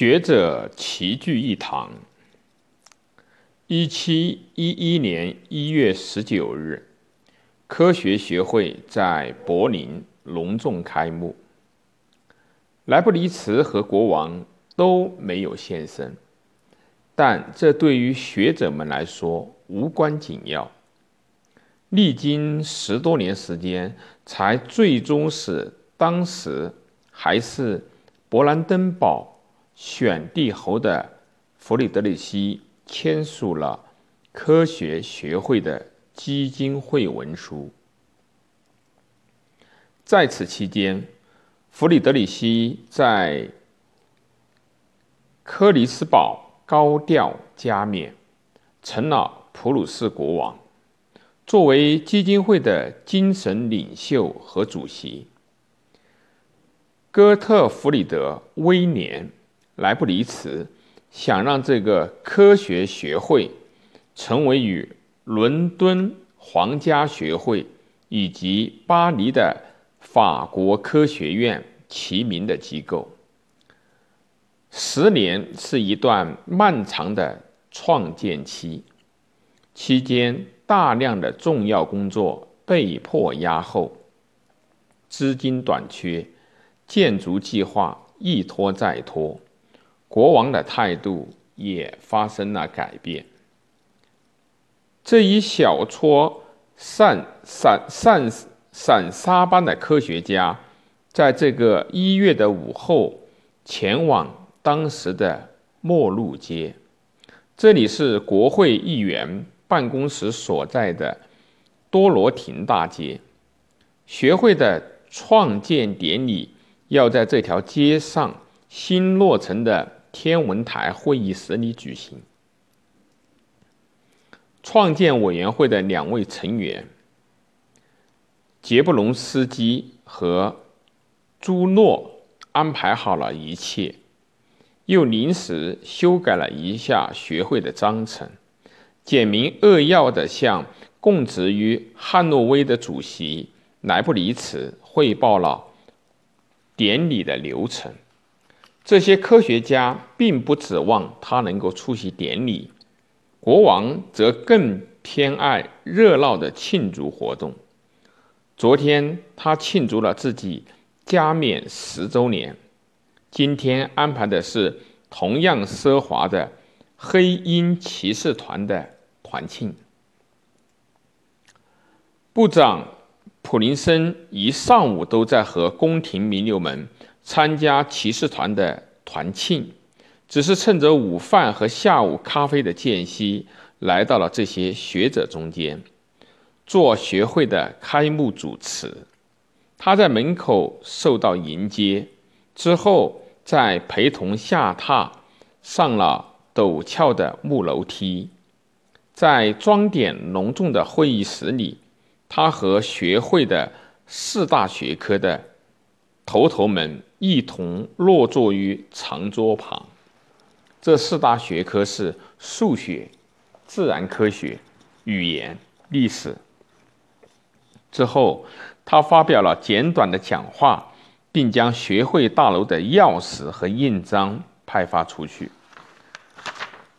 学者齐聚一堂。一七一一年一月十九日，科学学会在柏林隆重开幕。莱布尼茨和国王都没有现身，但这对于学者们来说无关紧要。历经十多年时间，才最终使当时还是勃兰登堡。选帝侯的弗里德里希签署了科学学会的基金会文书。在此期间，弗里德里希在科里斯堡高调加冕，成了普鲁士国王。作为基金会的精神领袖和主席，哥特弗里德·威廉。莱布尼茨想让这个科学学会成为与伦敦皇家学会以及巴黎的法国科学院齐名的机构。十年是一段漫长的创建期，期间大量的重要工作被迫压后，资金短缺，建筑计划一拖再拖。国王的态度也发生了改变。这一小撮散散散散沙般的科学家，在这个一月的午后，前往当时的莫路街，这里是国会议员办公室所在的多罗廷大街。学会的创建典礼要在这条街上新落成的。天文台会议室里举行。创建委员会的两位成员杰布隆斯基和朱诺安排好了一切，又临时修改了一下学会的章程，简明扼要地向供职于汉诺威的主席莱布尼茨汇报了典礼的流程。这些科学家并不指望他能够出席典礼，国王则更偏爱热闹的庆祝活动。昨天他庆祝了自己加冕十周年，今天安排的是同样奢华的黑鹰骑士团的团庆。部长普林森一上午都在和宫廷名流们。参加骑士团的团庆，只是趁着午饭和下午咖啡的间隙，来到了这些学者中间，做学会的开幕主持。他在门口受到迎接，之后再陪同下榻上了陡峭的木楼梯，在装点隆重的会议室里，他和学会的四大学科的。头头们一同落座于长桌旁。这四大学科是数学、自然科学、语言、历史。之后，他发表了简短的讲话，并将学会大楼的钥匙和印章派发出去。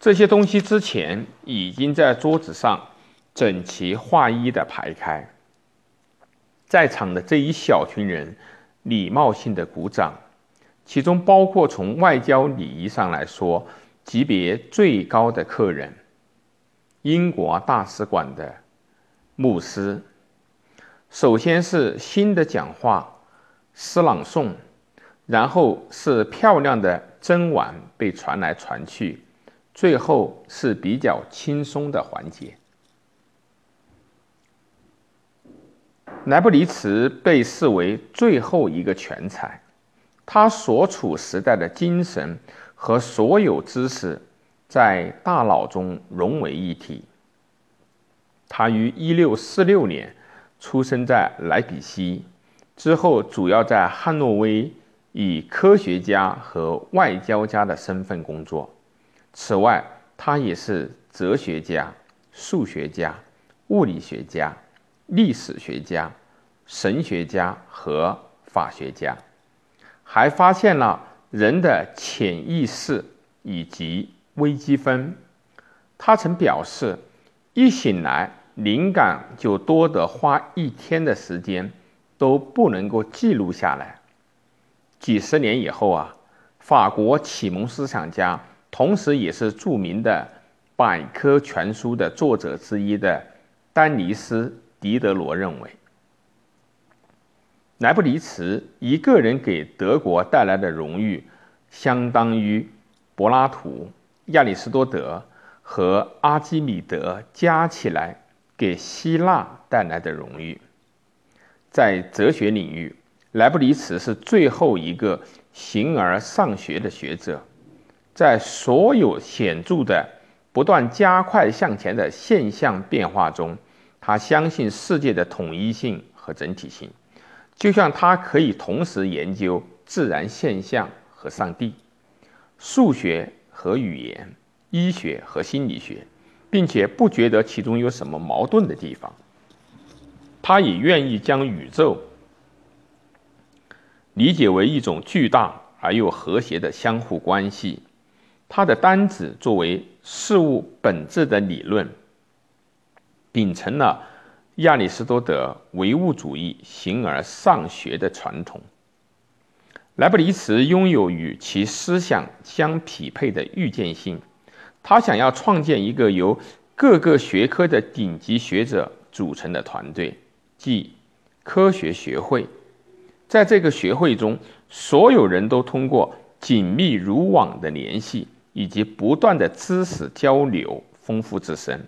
这些东西之前已经在桌子上整齐划一的排开。在场的这一小群人。礼貌性的鼓掌，其中包括从外交礼仪上来说级别最高的客人——英国大使馆的牧师。首先是新的讲话诗朗诵，然后是漂亮的真碗被传来传去，最后是比较轻松的环节。莱布尼茨被视为最后一个全才，他所处时代的精神和所有知识在大脑中融为一体。他于1646年出生在莱比锡，之后主要在汉诺威以科学家和外交家的身份工作。此外，他也是哲学家、数学家、物理学家。历史学家、神学家和法学家，还发现了人的潜意识以及微积分。他曾表示，一醒来灵感就多得花一天的时间都不能够记录下来。几十年以后啊，法国启蒙思想家，同时也是著名的百科全书的作者之一的丹尼斯·狄德罗认为。莱布尼茨一个人给德国带来的荣誉，相当于柏拉图、亚里士多德和阿基米德加起来给希腊带来的荣誉。在哲学领域，莱布尼茨是最后一个形而上学的学者。在所有显著的、不断加快向前的现象变化中，他相信世界的统一性和整体性。就像他可以同时研究自然现象和上帝、数学和语言、医学和心理学，并且不觉得其中有什么矛盾的地方。他也愿意将宇宙理解为一种巨大而又和谐的相互关系。他的单子作为事物本质的理论，秉承了。亚里士多德唯物主义形而上学的传统，莱布尼茨拥有与其思想相匹配的预见性。他想要创建一个由各个学科的顶级学者组成的团队，即科学学会。在这个学会中，所有人都通过紧密如网的联系以及不断的知识交流，丰富自身。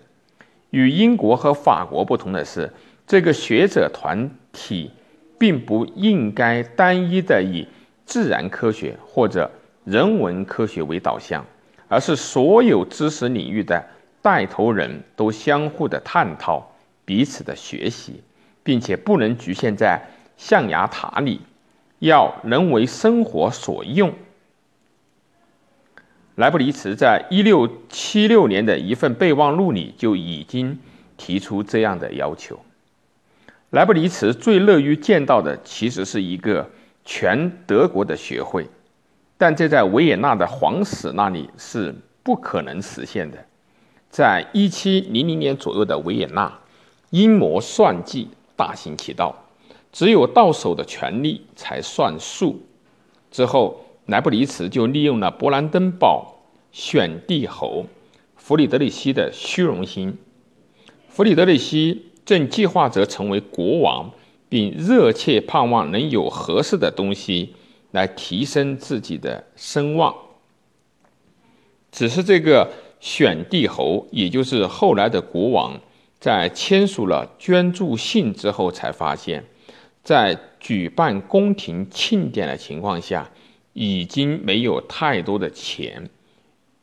与英国和法国不同的是，这个学者团体并不应该单一的以自然科学或者人文科学为导向，而是所有知识领域的带头人都相互的探讨、彼此的学习，并且不能局限在象牙塔里，要能为生活所用。莱布尼茨在一六七六年的一份备忘录里就已经提出这样的要求。莱布尼茨最乐于见到的其实是一个全德国的学会，但这在维也纳的皇室那里是不可能实现的。在一七零零年左右的维也纳，阴谋算计大行其道，只有到手的权力才算数。之后。莱布尼茨就利用了勃兰登堡选帝侯弗里德里希的虚荣心。弗里德里希正计划着成为国王，并热切盼望能有合适的东西来提升自己的声望。只是这个选帝侯，也就是后来的国王，在签署了捐助信之后，才发现，在举办宫廷庆典的情况下。已经没有太多的钱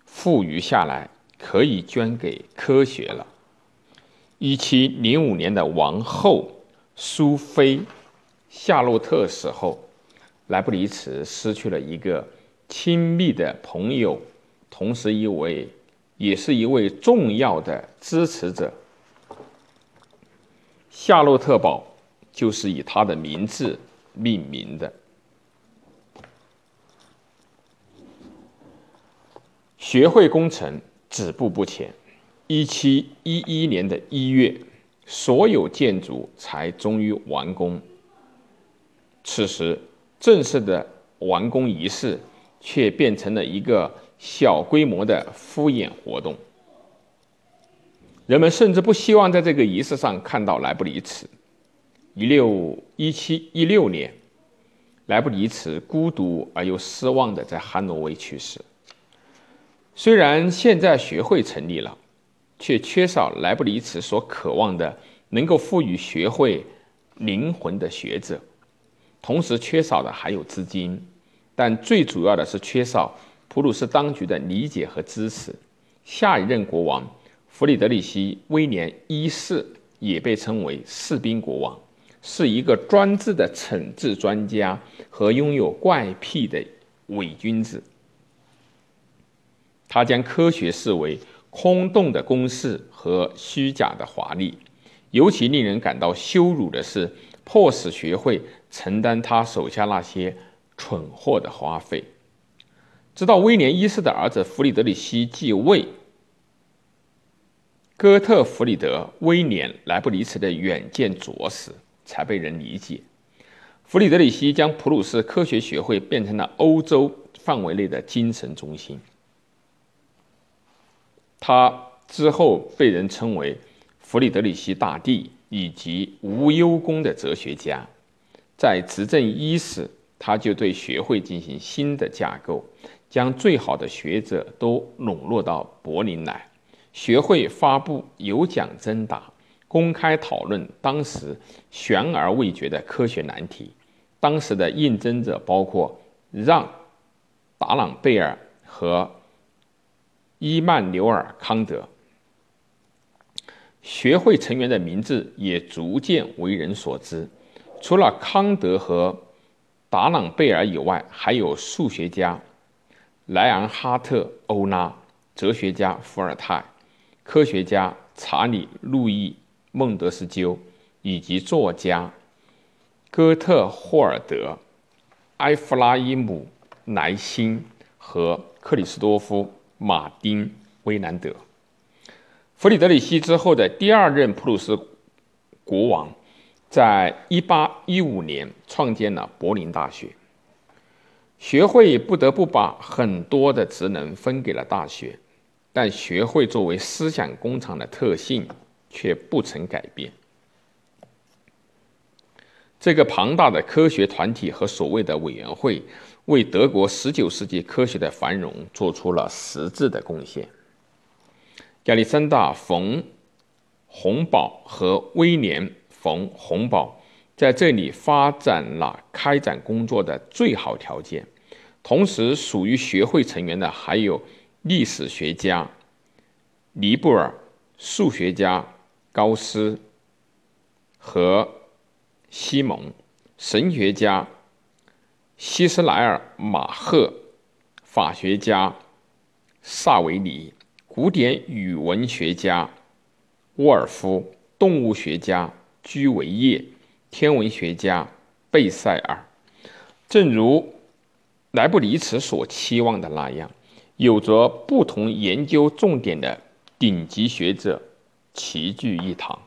富余下来可以捐给科学了。一七零五年的王后苏菲夏洛特死后，莱布尼茨失去了一个亲密的朋友，同时一位也是一位重要的支持者。夏洛特堡就是以他的名字命名的。学会工程止步不前。一七一一年的一月，所有建筑才终于完工。此时，正式的完工仪式却变成了一个小规模的敷衍活动。人们甚至不希望在这个仪式上看到莱布尼茨。一六一七一六年，莱布尼茨孤独而又失望的在汉诺威去世。虽然现在学会成立了，却缺少莱布尼茨所渴望的能够赋予学会灵魂的学者，同时缺少的还有资金，但最主要的是缺少普鲁士当局的理解和支持。下一任国王弗里德里希威廉一世也被称为士兵国王，是一个专制的惩治专家和拥有怪癖的伪君子。他将科学视为空洞的公式和虚假的华丽，尤其令人感到羞辱的是，迫使学会承担他手下那些蠢货的花费。直到威廉一世的儿子弗里德里希继位，哥特弗里德·威廉·莱布尼茨的远见卓识，才被人理解。弗里德里希将普鲁士科学学会变成了欧洲范围内的精神中心。他之后被人称为弗里德里希大帝以及无忧宫的哲学家。在执政伊始，他就对学会进行新的架构，将最好的学者都笼络到柏林来。学会发布有奖征答，公开讨论当时悬而未决的科学难题。当时的应征者包括让·达朗贝尔和伊曼纽尔·康德。学会成员的名字也逐渐为人所知。除了康德和达朗贝尔以外，还有数学家莱昂哈特·欧拉、哲学家伏尔泰、科学家查理·路易·孟德斯鸠以及作家。哥特霍尔德、埃弗拉伊姆·莱辛和克里斯多夫·马丁·威兰德。弗里德里希之后的第二任普鲁士国王，在1815年创建了柏林大学。学会不得不把很多的职能分给了大学，但学会作为思想工厂的特性却不曾改变。这个庞大的科学团体和所谓的委员会，为德国19世纪科学的繁荣做出了实质的贡献。亚历山大·冯·洪堡和威廉·冯·洪堡在这里发展了开展工作的最好条件。同时，属于学会成员的还有历史学家尼布尔、数学家高斯和。西蒙，神学家希斯莱尔·马赫，法学家萨维尼，古典语文学家沃尔夫，动物学家居维叶，天文学家贝塞尔。正如莱布尼茨所期望的那样，有着不同研究重点的顶级学者齐聚一堂。